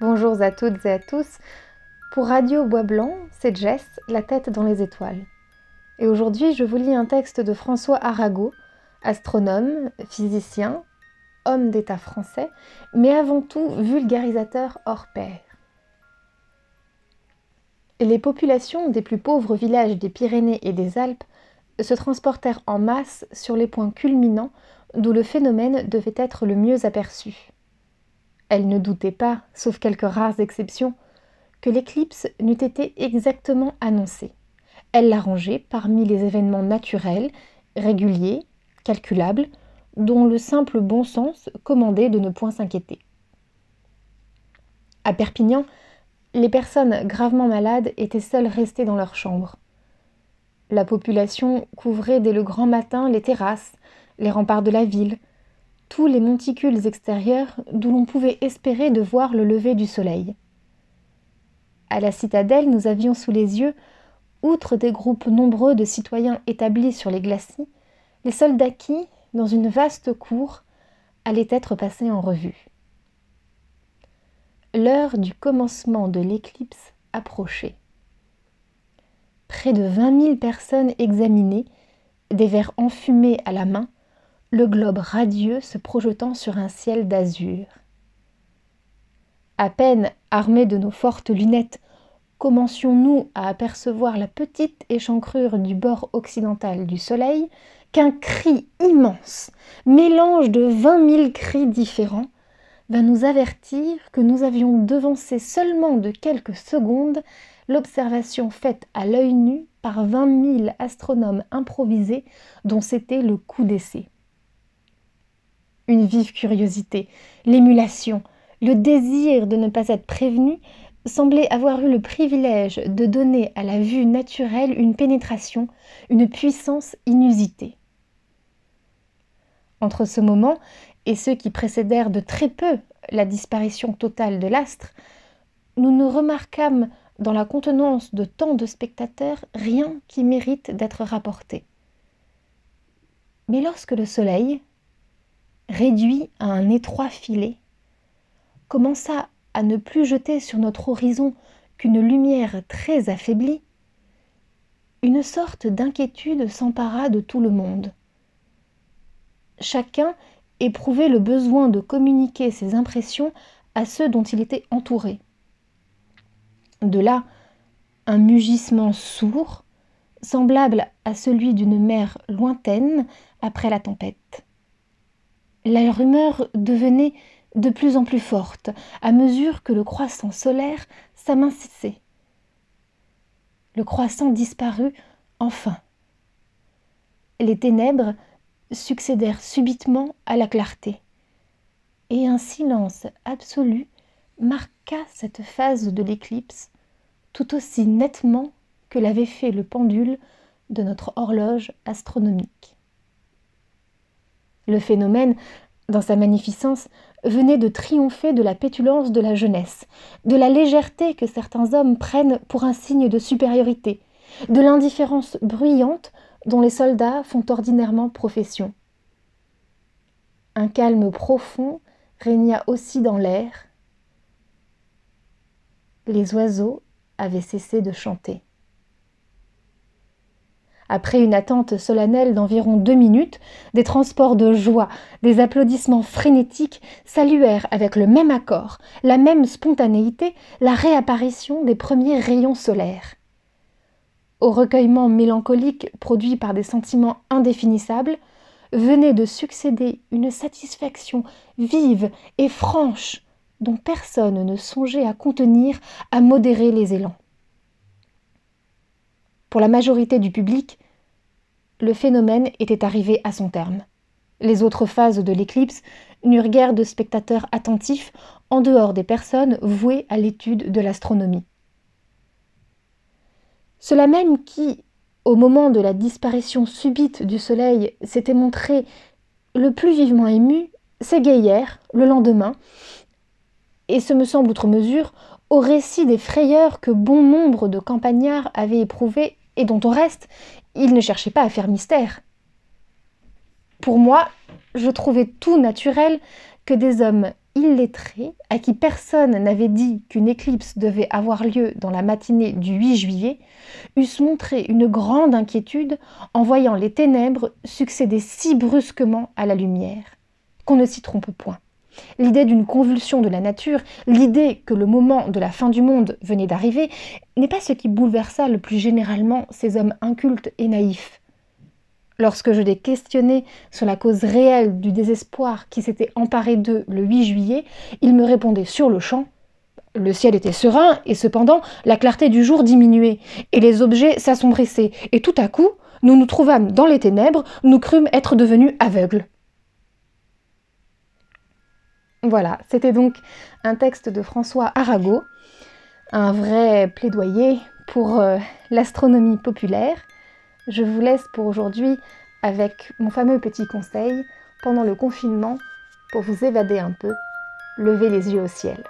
Bonjour à toutes et à tous. Pour Radio Bois Blanc, c'est Jess, la tête dans les étoiles. Et aujourd'hui, je vous lis un texte de François Arago, astronome, physicien, homme d'État français, mais avant tout vulgarisateur hors pair. Les populations des plus pauvres villages des Pyrénées et des Alpes se transportèrent en masse sur les points culminants d'où le phénomène devait être le mieux aperçu. Elles ne doutaient pas, sauf quelques rares exceptions, que l'éclipse n'eût été exactement annoncée. Elles l'arrangeaient parmi les événements naturels, réguliers, calculables, dont le simple bon sens commandait de ne point s'inquiéter. À Perpignan, les personnes gravement malades étaient seules restées dans leurs chambres. La population couvrait dès le grand matin les terrasses, les remparts de la ville, tous les monticules extérieurs d'où l'on pouvait espérer de voir le lever du soleil. À la citadelle, nous avions sous les yeux, outre des groupes nombreux de citoyens établis sur les glacis, les soldats qui, dans une vaste cour, allaient être passés en revue. L'heure du commencement de l'éclipse approchait. Près de vingt mille personnes examinaient, des verres enfumés à la main, le globe radieux se projetant sur un ciel d'azur. À peine armés de nos fortes lunettes, commencions-nous à apercevoir la petite échancrure du bord occidental du soleil qu'un cri immense, mélange de vingt mille cris différents, va nous avertir que nous avions devancé seulement de quelques secondes l'observation faite à l'œil nu par vingt mille astronomes improvisés dont c'était le coup d'essai. Une vive curiosité, l'émulation, le désir de ne pas être prévenu semblaient avoir eu le privilège de donner à la vue naturelle une pénétration, une puissance inusitée. Entre ce moment et ceux qui précédèrent de très peu la disparition totale de l'astre, nous ne remarquâmes dans la contenance de tant de spectateurs rien qui mérite d'être rapporté. Mais lorsque le Soleil, réduit à un étroit filet, commença à ne plus jeter sur notre horizon qu'une lumière très affaiblie, une sorte d'inquiétude s'empara de tout le monde chacun éprouvait le besoin de communiquer ses impressions à ceux dont il était entouré. De là, un mugissement sourd, semblable à celui d'une mer lointaine après la tempête. La rumeur devenait de plus en plus forte à mesure que le croissant solaire s'amincissait. Le croissant disparut enfin. Les ténèbres succédèrent subitement à la clarté, et un silence absolu marqua cette phase de l'éclipse tout aussi nettement que l'avait fait le pendule de notre horloge astronomique. Le phénomène, dans sa magnificence, venait de triompher de la pétulance de la jeunesse, de la légèreté que certains hommes prennent pour un signe de supériorité, de l'indifférence bruyante dont les soldats font ordinairement profession. Un calme profond régna aussi dans l'air. Les oiseaux avaient cessé de chanter. Après une attente solennelle d'environ deux minutes, des transports de joie, des applaudissements frénétiques saluèrent avec le même accord, la même spontanéité, la réapparition des premiers rayons solaires au recueillement mélancolique produit par des sentiments indéfinissables, venait de succéder une satisfaction vive et franche dont personne ne songeait à contenir, à modérer les élans. Pour la majorité du public, le phénomène était arrivé à son terme. Les autres phases de l'éclipse n'eurent guère de spectateurs attentifs en dehors des personnes vouées à l'étude de l'astronomie. Cela même qui, au moment de la disparition subite du soleil, s'était montré le plus vivement ému, s'égayèrent le lendemain, et ce me semble outre mesure, au récit des frayeurs que bon nombre de campagnards avaient éprouvées et dont au reste, ils ne cherchaient pas à faire mystère. Pour moi, je trouvais tout naturel que des hommes illettrés, à qui personne n'avait dit qu'une éclipse devait avoir lieu dans la matinée du 8 juillet, eussent montré une grande inquiétude en voyant les ténèbres succéder si brusquement à la lumière, qu'on ne s'y trompe point. L'idée d'une convulsion de la nature, l'idée que le moment de la fin du monde venait d'arriver, n'est pas ce qui bouleversa le plus généralement ces hommes incultes et naïfs. Lorsque je les questionnais sur la cause réelle du désespoir qui s'était emparé d'eux le 8 juillet, ils me répondaient sur le champ le ciel était serein, et cependant la clarté du jour diminuait, et les objets s'assombrissaient, et tout à coup, nous nous trouvâmes dans les ténèbres, nous crûmes être devenus aveugles. Voilà, c'était donc un texte de François Arago, un vrai plaidoyer pour euh, l'astronomie populaire, je vous laisse pour aujourd'hui avec mon fameux petit conseil pendant le confinement pour vous évader un peu, levez les yeux au ciel.